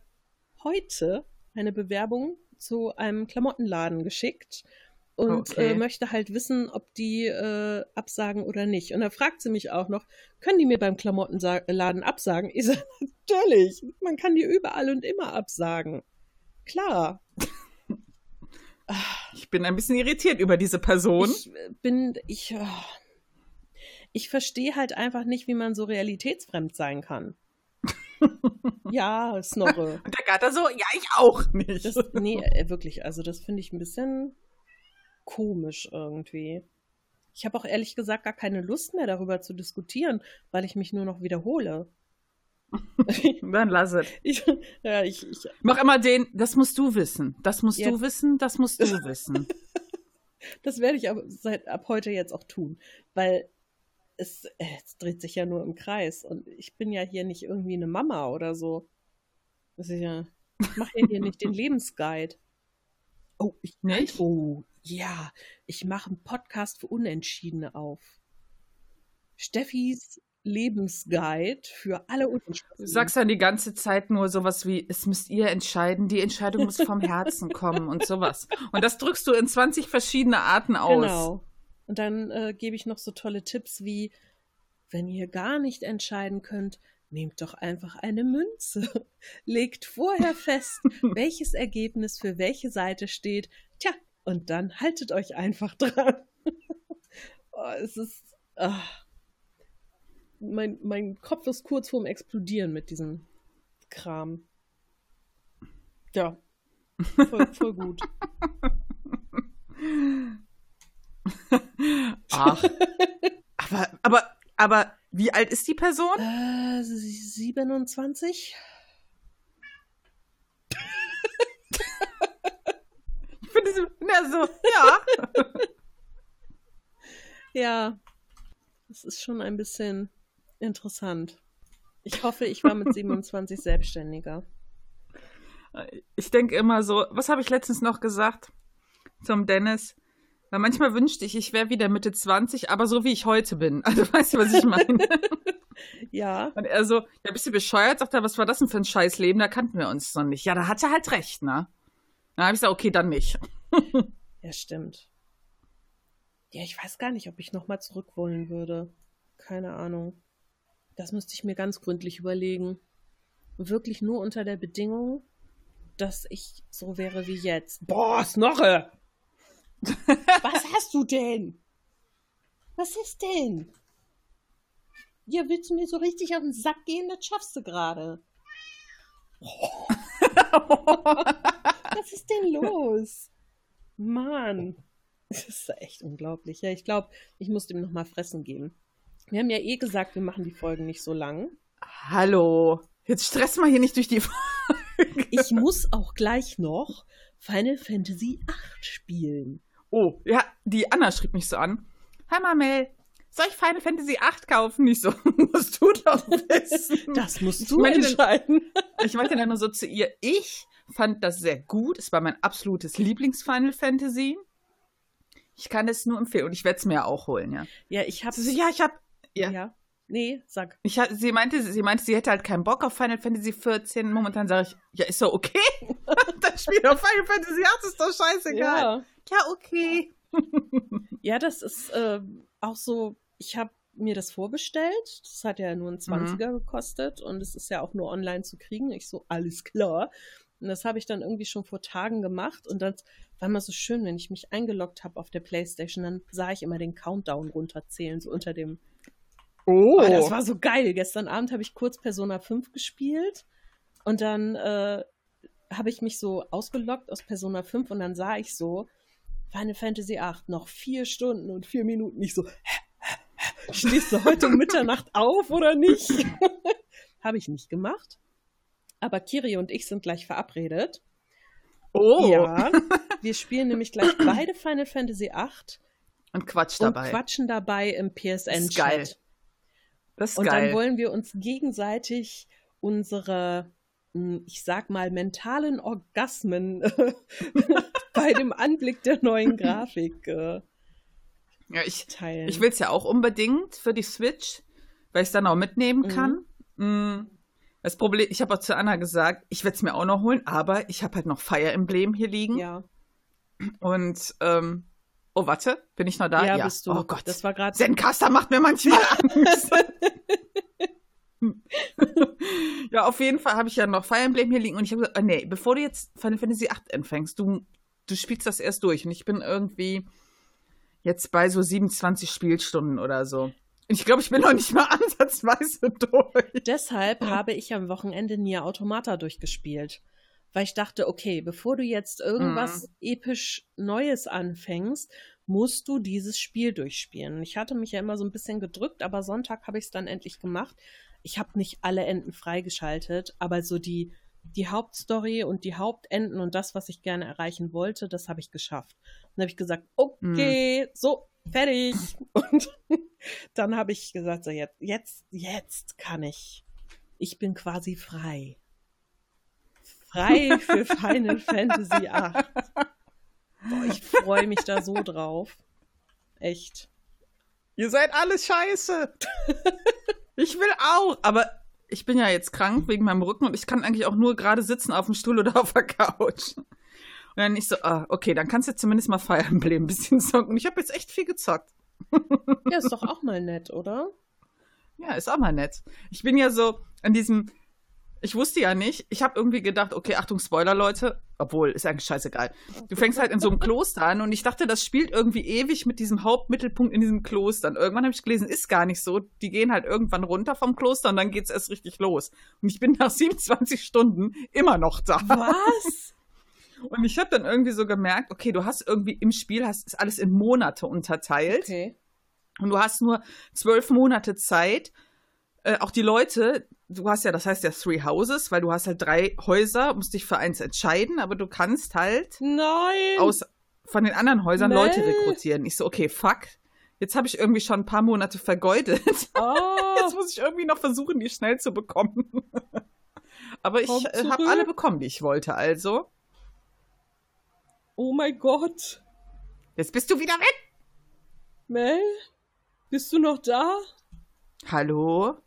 heute eine Bewerbung zu einem Klamottenladen geschickt und Okay. äh, möchte halt wissen, ob die äh, absagen oder nicht. Und da fragt sie mich auch noch, können die mir beim Klamottenladen absagen? Ich *laughs* sage, natürlich, man kann die überall und immer absagen. Klar. Ich bin ein bisschen irritiert über diese Person. Ich äh, bin, ich, äh, ich verstehe halt einfach nicht, wie man so realitätsfremd sein kann. *laughs* ja, Snorre. Und der Gatter so, ja, ich auch nicht. Das, nee, äh, wirklich, also das finde ich ein bisschen komisch irgendwie. Ich habe auch ehrlich gesagt gar keine Lust mehr darüber zu diskutieren, weil ich mich nur noch wiederhole. *laughs* Dann lass es. Ich, ja, ich, ich, Mach immer den, das musst du wissen. Das musst Ja. du wissen, das musst du *laughs* wissen. das werde ich aber seit ab heute jetzt auch tun, weil es, äh, es dreht sich ja nur im Kreis und ich bin ja hier nicht irgendwie eine Mama oder so. Das ist ja, ich mache ja hier nicht den *laughs* Lebensguide. Oh, ich Nicht? Oh, ja, ich mache einen Podcast für Unentschiedene auf. Steffis Lebensguide für alle Du sagst dann die ganze Zeit nur sowas wie, es müsst ihr entscheiden, die Entscheidung muss vom Herzen kommen und sowas. Und das drückst du in 20 verschiedene Arten aus. Genau. Und dann äh, gebe ich noch so tolle Tipps wie, wenn ihr gar nicht entscheiden könnt, nehmt doch einfach eine Münze. *laughs* Legt vorher fest, *laughs* welches Ergebnis für welche Seite steht. Tja, und dann haltet euch einfach dran. *laughs* oh, es ist. Oh. Mein, mein Kopf ist kurz vorm Explodieren mit diesem Kram. Ja. Voll, voll gut. *laughs* Ach. aber, aber, aber wie alt ist die Person? Äh, 27. ich finde sie, ja, so, ja. ja, das ist schon ein bisschen interessant. Ich hoffe, ich war mit *laughs* 27 selbstständiger. Ich denke immer so, was habe ich letztens noch gesagt zum Dennis? Weil manchmal wünschte ich, ich wäre wieder Mitte 20, aber so wie ich heute bin. *laughs* Also weißt du, was ich meine? *laughs* ja. Und er so, ja, bist du bescheuert? Sagt er, was war das denn für ein Scheißleben? Da kannten wir uns noch nicht. Ja, da hat er halt recht, ne? Dann habe ich gesagt, okay, dann nicht. ja, stimmt. Ja, ich weiß gar nicht, ob ich nochmal zurück wollen würde. Keine Ahnung. Das müsste ich mir ganz gründlich überlegen. Wirklich nur unter der Bedingung, dass ich so wäre wie jetzt. Boah, Snorre! *laughs* Was hast du denn? Was ist denn? Ja, willst du mir so richtig auf den Sack gehen? Das schaffst du gerade. *laughs* Was ist denn los? Mann. Das ist echt unglaublich. Ja, ich glaube, ich muss dem nochmal fressen geben. Wir haben ja eh gesagt, wir machen die Folgen nicht so lang. Hallo. Jetzt stress mal hier nicht durch die Folge. Ich muss auch gleich noch Final Fantasy VIII spielen. Oh, ja, die Anna schrieb mich so an. Hi Mamel, soll ich Final Fantasy VIII kaufen? Nicht so, *laughs* musst du doch wissen. Das musst du ich entscheiden. Dann, ich meinte dann nur so zu ihr, ich fand das sehr gut. Es war mein absolutes Lieblings-Final Fantasy. Ich kann es nur empfehlen und ich werde es mir auch holen, ja. Ja, ich habe. Ja, ich habe. Ja. ja. Nee, sag. Ich, sie, meinte, sie meinte, sie hätte halt keinen Bock auf Final Fantasy 14. Momentan sage ich, ja, ist doch okay. *laughs* das Spiel auf Final Fantasy 8 ist doch scheißegal. Ja ja, okay. *laughs* ja, das ist äh, auch so, ich habe mir das vorbestellt. Das hat ja nur ein 20er mhm. gekostet und es ist ja auch nur online zu kriegen. Ich so, alles klar. Und das habe ich dann irgendwie schon vor Tagen gemacht und das war immer so schön, wenn ich mich eingeloggt habe auf der Playstation, dann sah ich immer den Countdown runterzählen, so unter dem. Oh. oh das war so geil. Gestern Abend habe ich kurz Persona 5 gespielt und dann äh, habe ich mich so ausgeloggt aus Persona 5 und dann sah ich so, Final Fantasy VIII, noch vier Stunden und vier Minuten. Nicht so, stehst du heute um Mitternacht auf oder nicht? *laughs* Habe ich nicht gemacht. Aber Kiri und ich sind gleich verabredet. Oh. Ja, *laughs* wir spielen nämlich gleich beide Final Fantasy VIII. Und quatsch dabei. Und quatschen dabei im PSN-Chat. Geil. Das ist und geil. dann wollen wir uns gegenseitig unsere, hm, ich sag mal, mentalen Orgasmen *laughs* bei dem Anblick der neuen Grafik äh, ja, ich, teilen. Ich will es ja auch unbedingt für die Switch, weil ich es dann auch mitnehmen mhm. kann. Mhm. Das Problem, ich habe auch zu Anna gesagt, ich werde es mir auch noch holen, aber ich habe halt noch Fire Emblem hier liegen. Ja. Und ähm, oh, warte, bin ich noch da? Ja, ja. bist du. Oh Gott, das war gerade. Zencaster macht mir manchmal *laughs* Angst. ja, auf jeden Fall habe ich ja noch Fire Emblem hier liegen und ich habe gesagt, oh, nee, bevor du jetzt Final Fantasy 8 anfängst, du du spielst das erst durch. Und ich bin irgendwie jetzt bei so 27 Spielstunden oder so. Ich glaube, ich bin noch nicht mal *laughs* ansatzweise durch. Deshalb habe ich am Wochenende Nier Automata durchgespielt. Weil ich dachte, okay, bevor du jetzt irgendwas mhm. episch Neues anfängst, musst du dieses Spiel durchspielen. Ich hatte mich ja immer so ein bisschen gedrückt, aber Sonntag habe ich es dann endlich gemacht. Ich habe nicht alle Enden freigeschaltet, aber so die die Hauptstory und die Hauptenden und das, was ich gerne erreichen wollte, das habe ich geschafft. Dann habe ich gesagt, okay, mhm. so, fertig. *laughs* Und dann habe ich gesagt, so jetzt, jetzt, jetzt kann ich. Ich bin quasi frei. Frei für Final Fantasy VIII. Boah, ich freue mich da so drauf. Echt. Ihr seid alles scheiße. Ich will auch, aber ich bin ja jetzt krank wegen meinem Rücken und ich kann eigentlich auch nur gerade sitzen auf dem Stuhl oder auf der Couch. Und dann ich so, ah, okay, dann kannst du zumindest mal Fire Emblem ein bisschen zocken. Ich habe jetzt echt viel gezockt. Ja, ist doch auch mal nett, oder? Ja, ist auch mal nett. Ich bin ja so an diesem, ich wusste ja nicht, ich habe irgendwie gedacht, okay, Achtung, Spoiler, Leute, obwohl, ist eigentlich scheißegal. Du fängst halt in so einem Kloster an und ich dachte, das spielt irgendwie ewig mit diesem Hauptmittelpunkt in diesem Kloster. Und irgendwann habe ich gelesen, ist gar nicht so. Die gehen halt irgendwann runter vom Kloster und dann geht's erst richtig los. Und ich bin *laughs* nach 27 Stunden immer noch da. Was? *laughs* Und ich habe dann irgendwie so gemerkt, okay, du hast irgendwie im Spiel, hast ist alles in Monate unterteilt. Okay. Und du hast nur zwölf Monate Zeit. Äh, auch die Leute, du hast ja, das heißt ja Three Houses, weil du hast halt drei Häuser, musst dich für eins entscheiden, aber du kannst halt Nein! aus von den anderen Häusern Nee. Leute rekrutieren. Ich so, okay, fuck. Jetzt habe ich irgendwie schon ein paar Monate vergeudet. *laughs* Oh, Jetzt muss ich irgendwie noch versuchen, die schnell zu bekommen. *laughs* aber ich äh, habe alle bekommen, die ich wollte, also. oh mein Gott. Jetzt bist du wieder weg. Mel? Bist du noch da? Hallo?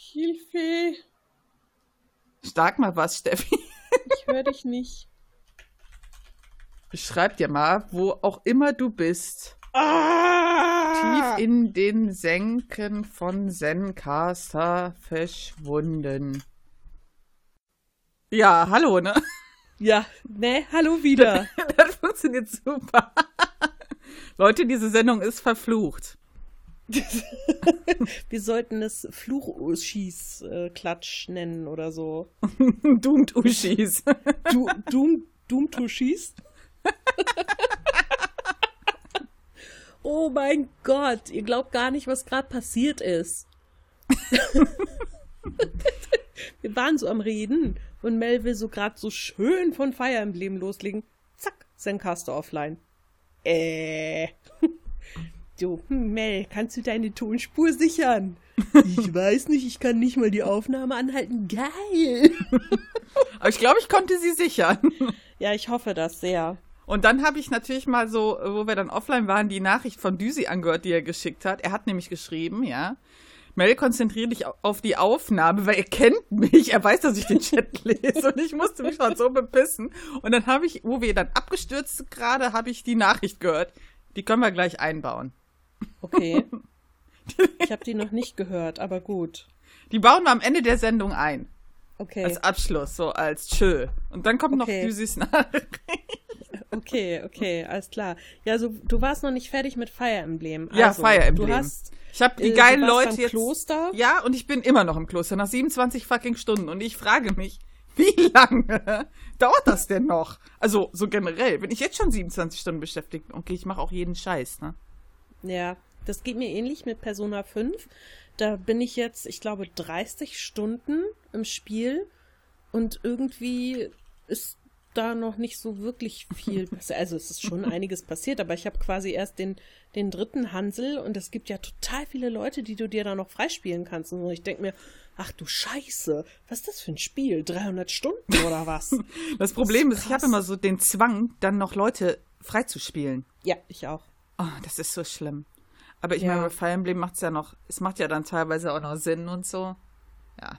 Hilfe. Stark mal was, Steffi. Ich höre dich nicht. Beschreib dir mal, wo auch immer du bist. Ah! Tief in den Senken von Zencaster verschwunden. Ja, hallo, ne? Ja, ne, hallo wieder. *laughs* Das funktioniert super. Leute, diese Sendung ist verflucht. *laughs* Wir sollten es Fluchschieß-Klatsch nennen oder so. *laughs* Doomed Uschis. Du, Doom, Doom to schießt? *laughs* oh mein Gott, ihr glaubt gar nicht, was gerade passiert ist. Wir waren so am Reden und Mel will so gerade so schön von Fire Emblem loslegen. Zack, Zencaster offline. Äh. Du, hm, Mel, kannst du deine Tonspur sichern? Ich *laughs* weiß nicht, ich kann nicht mal die Aufnahme anhalten. Geil. *laughs* Aber ich glaube, ich konnte sie sichern. *laughs* Ja, ich hoffe das sehr. Und dann habe ich natürlich mal so, wo wir dann offline waren, die Nachricht von Düsi angehört, die er geschickt hat. Er hat nämlich geschrieben, ja. Mel, konzentriere dich au- auf die Aufnahme, weil er kennt mich. Er weiß, dass ich den Chat lese und ich musste mich schon so bepissen. Und dann habe ich, wo wir dann abgestürzt gerade, habe ich die Nachricht gehört. Die können wir gleich einbauen. Okay. *laughs* Ich habe die noch nicht gehört, aber gut. Die bauen wir am Ende der Sendung ein. Okay. Als Abschluss, so als Tschö. Und dann kommt Okay. noch Düsis Nachricht. *laughs* Okay, okay, alles klar. Ja, so, du warst noch nicht fertig mit Fire Emblem. Ja, also, Fire Emblem. Du hast Ich habe die äh, geilen Leute beim jetzt. Kloster. Ja, und ich bin immer noch im Kloster nach 27 fucking Stunden. Und ich frage mich, wie *laughs* lange dauert das denn noch? Also, so generell, bin ich jetzt schon 27 Stunden beschäftigt. Okay, ich mache auch jeden Scheiß, ne? Ja, das geht mir ähnlich mit Persona 5. Da bin ich jetzt, ich glaube, 30 Stunden im Spiel und irgendwie ist da noch nicht so wirklich viel *laughs* passiert. Also es ist schon einiges passiert, aber ich habe quasi erst den, den dritten Hansel und es gibt ja total viele Leute, die du dir da noch freispielen kannst. Und ich denke mir, ach du Scheiße, was ist das für ein Spiel? 300 Stunden oder was? *laughs* Das Problem ist, ich krass. habe immer so den Zwang, dann noch Leute freizuspielen. ja, ich auch. Oh, das ist so schlimm. Aber ich Ja. meine, bei Fire Emblem macht es ja noch, es macht ja dann teilweise auch noch Sinn und so. Ja.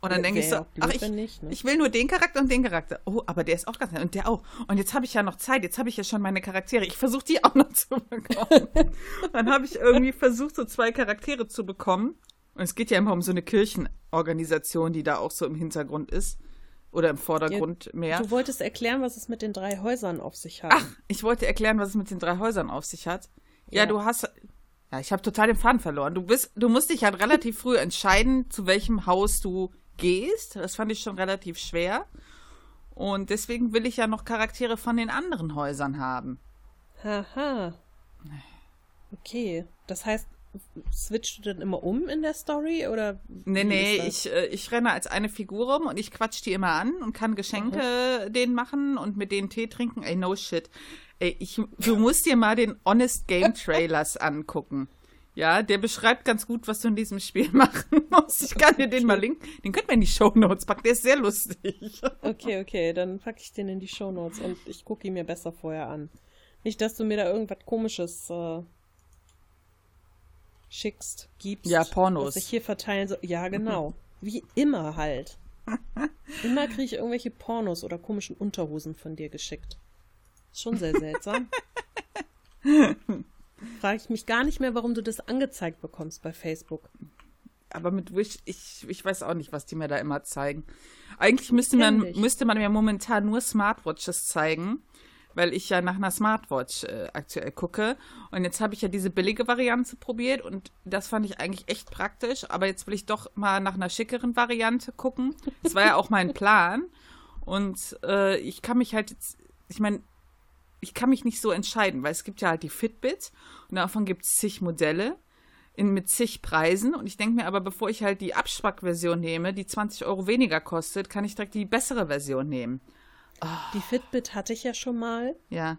Und dann denke ich so, ach, ich, nicht, ne? ich will nur den Charakter und den Charakter. Oh, aber der ist auch ganz nett. Und der auch. Und jetzt habe ich ja noch Zeit. Jetzt habe ich ja schon meine Charaktere. Ich versuche die auch noch *laughs* zu bekommen. dann habe ich irgendwie versucht, so zwei Charaktere zu bekommen. Und es geht ja immer um so eine Kirchenorganisation, die da auch so im Hintergrund ist. Oder im Vordergrund mehr. Du wolltest erklären, was es mit den drei Häusern auf sich hat. Ach, ich wollte erklären, was es mit den drei Häusern auf sich hat. Ja, Ja. du hast. Ja, ich habe total den Faden verloren. Du bist, du musst dich halt relativ früh entscheiden, zu welchem Haus du gehst. Das fand ich schon relativ schwer. Und deswegen will ich ja noch Charaktere von den anderen Häusern haben. Haha. Okay. Das heißt, switchst du dann immer um in der Story oder? Nee, nee, ich, äh, ich renne als eine Figur rum und ich quatsch die immer an und kann Geschenke denen machen und mit denen Tee trinken. Ey, no shit. Ey, ich, du musst dir mal den Honest Game *laughs* Trailers angucken. Ja, der beschreibt ganz gut, was du in diesem Spiel *laughs* machen musst. Ich kann dir den mal linken. Den könnten wir in die Show Notes packen. Der ist sehr lustig. *laughs* Okay, okay, dann packe ich den in die Shownotes und ich gucke ihn mir besser vorher an. Nicht, dass du mir da irgendwas komisches äh, schickst, gibst. Ja, Pornos. Was ich hier verteilen soll. Ja, genau. *laughs* Wie immer halt. Immer kriege ich irgendwelche Pornos oder komischen Unterhosen von dir geschickt. Schon sehr seltsam. *laughs* Frage ich mich gar nicht mehr, warum du das angezeigt bekommst bei Facebook. Aber mit Wish, ich, ich weiß auch nicht, was die mir da immer zeigen. Eigentlich müsste man, müsste man mir momentan nur Smartwatches zeigen, weil ich ja nach einer Smartwatch äh, aktuell gucke. Und jetzt habe ich ja diese billige Variante probiert und das fand ich eigentlich echt praktisch. Aber jetzt will ich doch mal nach einer schickeren Variante gucken. Das war ja auch mein Plan. Und äh, ich kann mich halt jetzt, ich meine, ich kann mich nicht so entscheiden, weil es gibt ja halt die Fitbit und davon gibt es zig Modelle in, mit zig Preisen. Und ich denke mir aber, bevor ich halt die Abspackversion nehme, die 20 Euro weniger kostet, kann ich direkt die bessere Version nehmen. Oh. Die Fitbit hatte ich ja schon mal. Ja.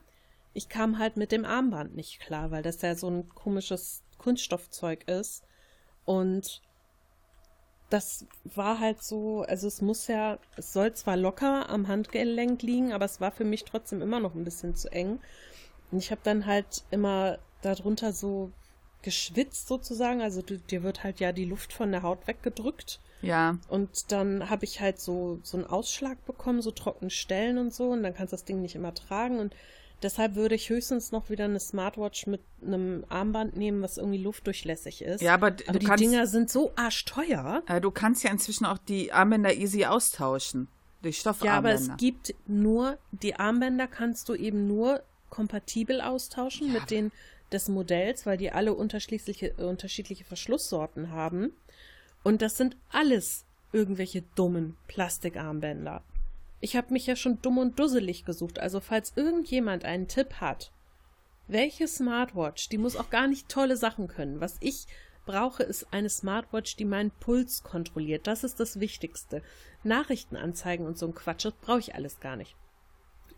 Ich kam halt mit dem Armband nicht klar, weil das ja so ein komisches Kunststoffzeug ist. Und das war halt so, also es muss ja, es soll zwar locker am Handgelenk liegen, aber es war für mich trotzdem immer noch ein bisschen zu eng. Und ich habe dann halt immer darunter so geschwitzt sozusagen, also du, dir wird halt ja die Luft von der Haut weggedrückt. Ja. Und dann habe ich halt so, so einen Ausschlag bekommen, so trockene Stellen und so, und dann kannst du das Ding nicht immer tragen. Und deshalb würde ich höchstens noch wieder eine Smartwatch mit einem Armband nehmen, was irgendwie luftdurchlässig ist. Ja, aber, aber die kannst, Dinger sind so arschteuer. Äh, du kannst ja inzwischen auch die Armbänder easy austauschen. Durch Stoffarmbänder. Ja, aber es gibt nur, die Armbänder kannst du eben nur kompatibel austauschen ja, mit den des Modells, weil die alle unterschiedliche, unterschiedliche Verschlusssorten haben. Und das sind alles irgendwelche dummen Plastikarmbänder. Ich habe mich ja schon dumm und dusselig gesucht, also falls irgendjemand einen Tipp hat, welche Smartwatch, die muss auch gar nicht tolle Sachen können. Was ich brauche, ist eine Smartwatch, die meinen Puls kontrolliert. Das ist das Wichtigste. Nachrichtenanzeigen und so ein Quatsch, das brauche ich alles gar nicht.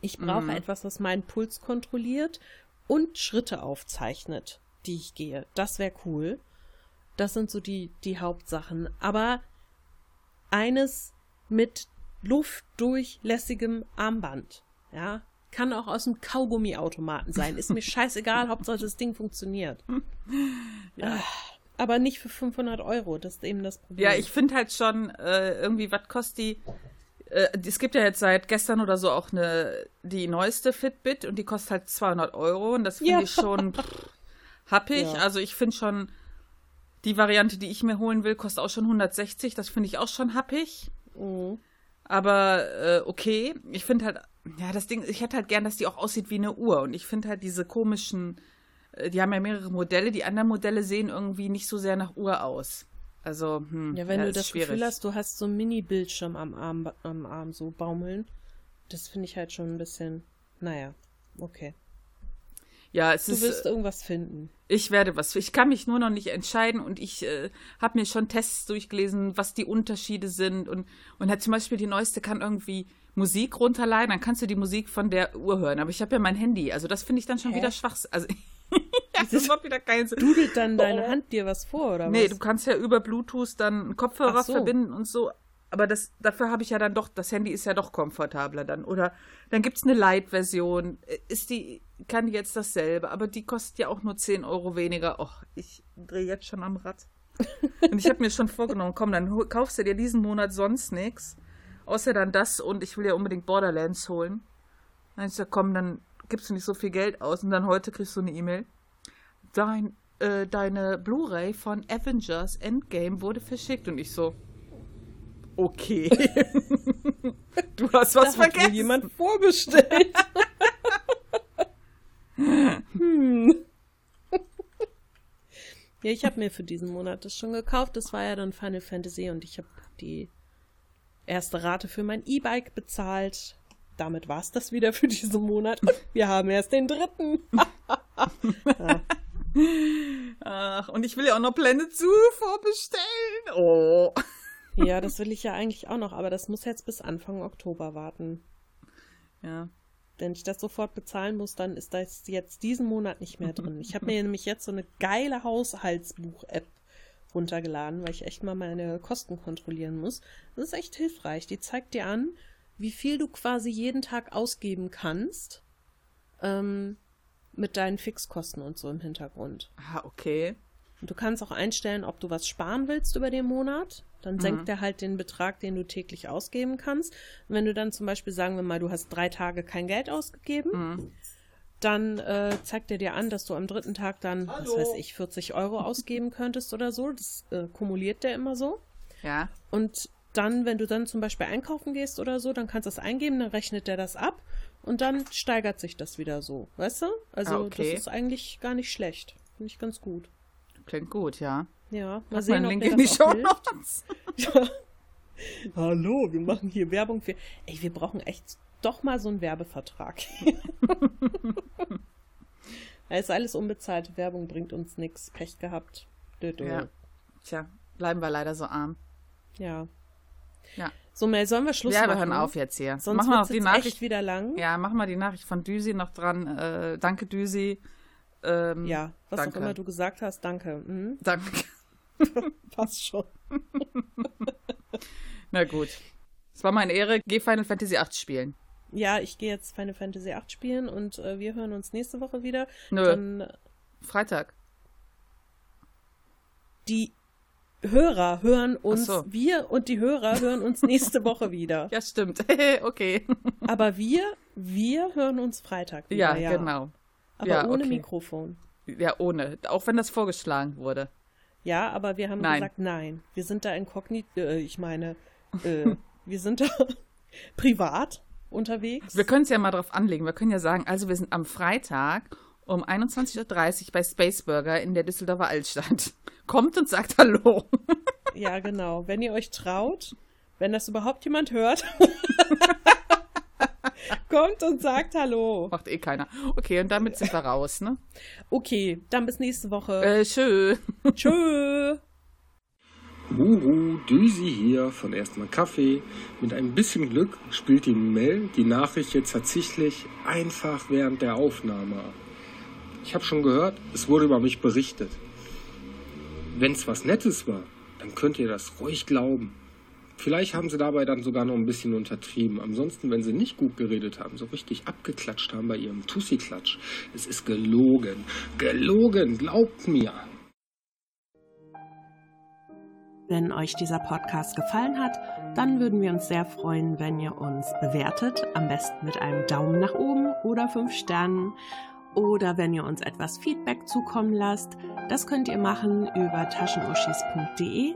Ich brauche mhm. etwas, was meinen Puls kontrolliert und Schritte aufzeichnet, die ich gehe. Das wäre cool. Das sind so die, die Hauptsachen. Aber eines mit luftdurchlässigem Armband. Ja, kann auch aus dem Kaugummiautomaten sein. Ist mir *laughs* scheißegal, Hauptsache das Ding funktioniert. *laughs* Ja. Aber nicht für 500 Euro, das ist eben das Problem. Ja, ich finde halt schon, äh, irgendwie, was kostet die? Äh, es gibt ja jetzt seit gestern oder so auch eine, die neueste Fitbit und die kostet halt 200 Euro und das finde ja. ich schon *laughs* pff, happig. Ja. Also ich finde schon, die Variante, die ich mir holen will, kostet auch schon 160. Das finde ich auch schon happig. Mhm. Aber äh, okay, ich finde halt, ja, das Ding, ich hätte halt gern, dass die auch aussieht wie eine Uhr. Und ich finde halt diese komischen, äh, die haben ja mehrere Modelle. Die anderen Modelle sehen irgendwie nicht so sehr nach Uhr aus. Also, hm, ja, wenn ja, du das schwierig. Gefühl hast, du hast so einen Mini-Bildschirm am Arm, am Arm so baumeln, das finde ich halt schon ein bisschen, naja, okay. Ja, es du ist. Du wirst irgendwas finden. Ich werde was. Ich kann mich nur noch nicht entscheiden und ich äh, habe mir schon Tests durchgelesen, was die Unterschiede sind und und hat zum Beispiel die neueste kann irgendwie Musik runterladen, dann kannst du die Musik von der Uhr hören. Aber ich habe ja mein Handy, also das finde ich dann schon Hä? wieder schwach. Also *laughs* das macht wieder keinen Sinn. Dudelt dann deine oh. Hand dir was vor, oder nee, was? du kannst ja über Bluetooth dann einen Kopfhörer so. verbinden und so. Aber das, dafür habe ich ja dann doch, das Handy ist ja doch komfortabler dann. Oder dann gibt es eine Light-Version. Ist die, kann die jetzt dasselbe, aber die kostet ja auch nur 10 Euro weniger. Och, ich drehe jetzt schon am Rad. *laughs* und ich habe mir schon vorgenommen, komm, dann kaufst du dir diesen Monat sonst nichts. Außer dann das und ich will ja unbedingt Borderlands holen. Dann ist ja, komm, dann gibst du nicht so viel Geld aus und dann heute kriegst du eine E-Mail. Dein, äh, deine Blu-ray von Avengers Endgame wurde verschickt und ich so, okay. *laughs* du hast was da vergessen. Hat jemand vorbestellt. hm. Ja, ich habe mir für diesen Monat das schon gekauft. Das war ja dann Final Fantasy und ich habe die erste Rate für mein E-Bike bezahlt. Damit war es das wieder für diesen Monat. wir haben erst den dritten. ja. *laughs* Ach, und ich will ja auch noch Pläne zu vorbestellen. Oh. Ja, *laughs* das will ich ja eigentlich auch noch, aber das muss jetzt bis Anfang Oktober warten. Ja. Wenn ich das sofort bezahlen muss, dann ist das jetzt diesen Monat nicht mehr drin. Ich habe mir *laughs* nämlich jetzt so eine geile Haushaltsbuch-App runtergeladen, weil ich echt mal meine Kosten kontrollieren muss. Das ist echt hilfreich. Die zeigt dir an, wie viel du quasi jeden Tag ausgeben kannst. Ähm, mit deinen Fixkosten und so im Hintergrund. Ah, okay. Und du kannst auch einstellen, ob du was sparen willst über den Monat. Dann senkt Mhm. er halt den Betrag, den du täglich ausgeben kannst. Und wenn du dann zum Beispiel, sagen wir mal, du hast drei Tage kein Geld ausgegeben, Mhm. dann äh, zeigt er dir an, dass du am dritten Tag dann, was Hallo. weiß ich, 40 Euro ausgeben könntest oder so. Das äh, kumuliert der immer so. Ja. Und dann, wenn du dann zum Beispiel einkaufen gehst oder so, dann kannst du das eingeben, dann rechnet der das ab und dann steigert sich das wieder so. Weißt du? Also Ah, okay. das ist eigentlich gar nicht schlecht. Finde ich ganz gut. Klingt gut, ja. Ja, mal Mach sehen, ob Link in die das Show. Notes. *laughs* Ja. Hallo, wir machen hier Werbung für. Ey, wir brauchen echt doch mal so einen Werbevertrag. Da *laughs* ist alles unbezahlte Werbung, bringt uns nichts. Pech gehabt. Dö, dö. Ja. Tja, bleiben wir leider so arm. ja. Ja. So, Mel, sollen wir Schluss ja, wir machen? hören auf jetzt hier. Sonst machen wir noch die Nachricht. echt wieder lang. Ja, machen wir die Nachricht von Düsi noch dran. Äh, danke, Düsi. Ähm, Ja, was danke. auch immer du gesagt hast, danke. Mhm. Danke. *laughs* Passt schon. *laughs* Na gut. Es war meine Ehre. Geh Final Fantasy VIII spielen. Ja, ich gehe jetzt Final Fantasy 8 spielen und äh, wir hören uns nächste Woche wieder. Nö, Dann Freitag. die Hörer hören uns, so. wir und die Hörer hören uns *laughs* nächste Woche wieder. Ja, stimmt. okay. Aber wir, wir hören uns Freitag wieder. Ja, genau. Aber Ja, ohne okay. Mikrofon. Ja, ohne. Auch wenn das vorgeschlagen wurde. Ja, aber wir haben Nein. gesagt, nein. Wir sind da inkognit, äh, ich meine, äh, *laughs* wir sind da *laughs* privat unterwegs. Wir können es ja mal drauf anlegen. Wir können ja sagen, also wir sind am Freitag um 21.30 Uhr bei Space Burger in der Düsseldorfer Altstadt. *laughs* Kommt und sagt Hallo. Ja, genau. Wenn ihr euch traut, wenn das überhaupt jemand hört, *laughs* kommt und sagt Hallo. Macht eh keiner. Okay, und damit sind wir raus, ne? Okay, dann bis nächste Woche. Äh, schön. Tschö. *laughs* Huhu, Düsi hier von Erstmal Kaffee. Mit ein bisschen Glück spielt die Mel die Nachricht jetzt tatsächlich einfach während der Aufnahme ab. Ich habe schon gehört, es wurde über mich berichtet. Wenn's was Nettes war, dann könnt ihr das ruhig glauben. Vielleicht haben sie dabei dann sogar noch ein bisschen untertrieben. Ansonsten, wenn sie nicht gut geredet haben, so richtig abgeklatscht haben bei ihrem Tussi-Klatsch. Es ist gelogen. Gelogen, glaubt mir. Wenn euch dieser Podcast gefallen hat, dann würden wir uns sehr freuen, wenn ihr uns bewertet, am besten mit einem Daumen nach oben oder fünf Sternen. Oder wenn ihr uns etwas Feedback zukommen lasst, das könnt ihr machen über taschenuschis.de.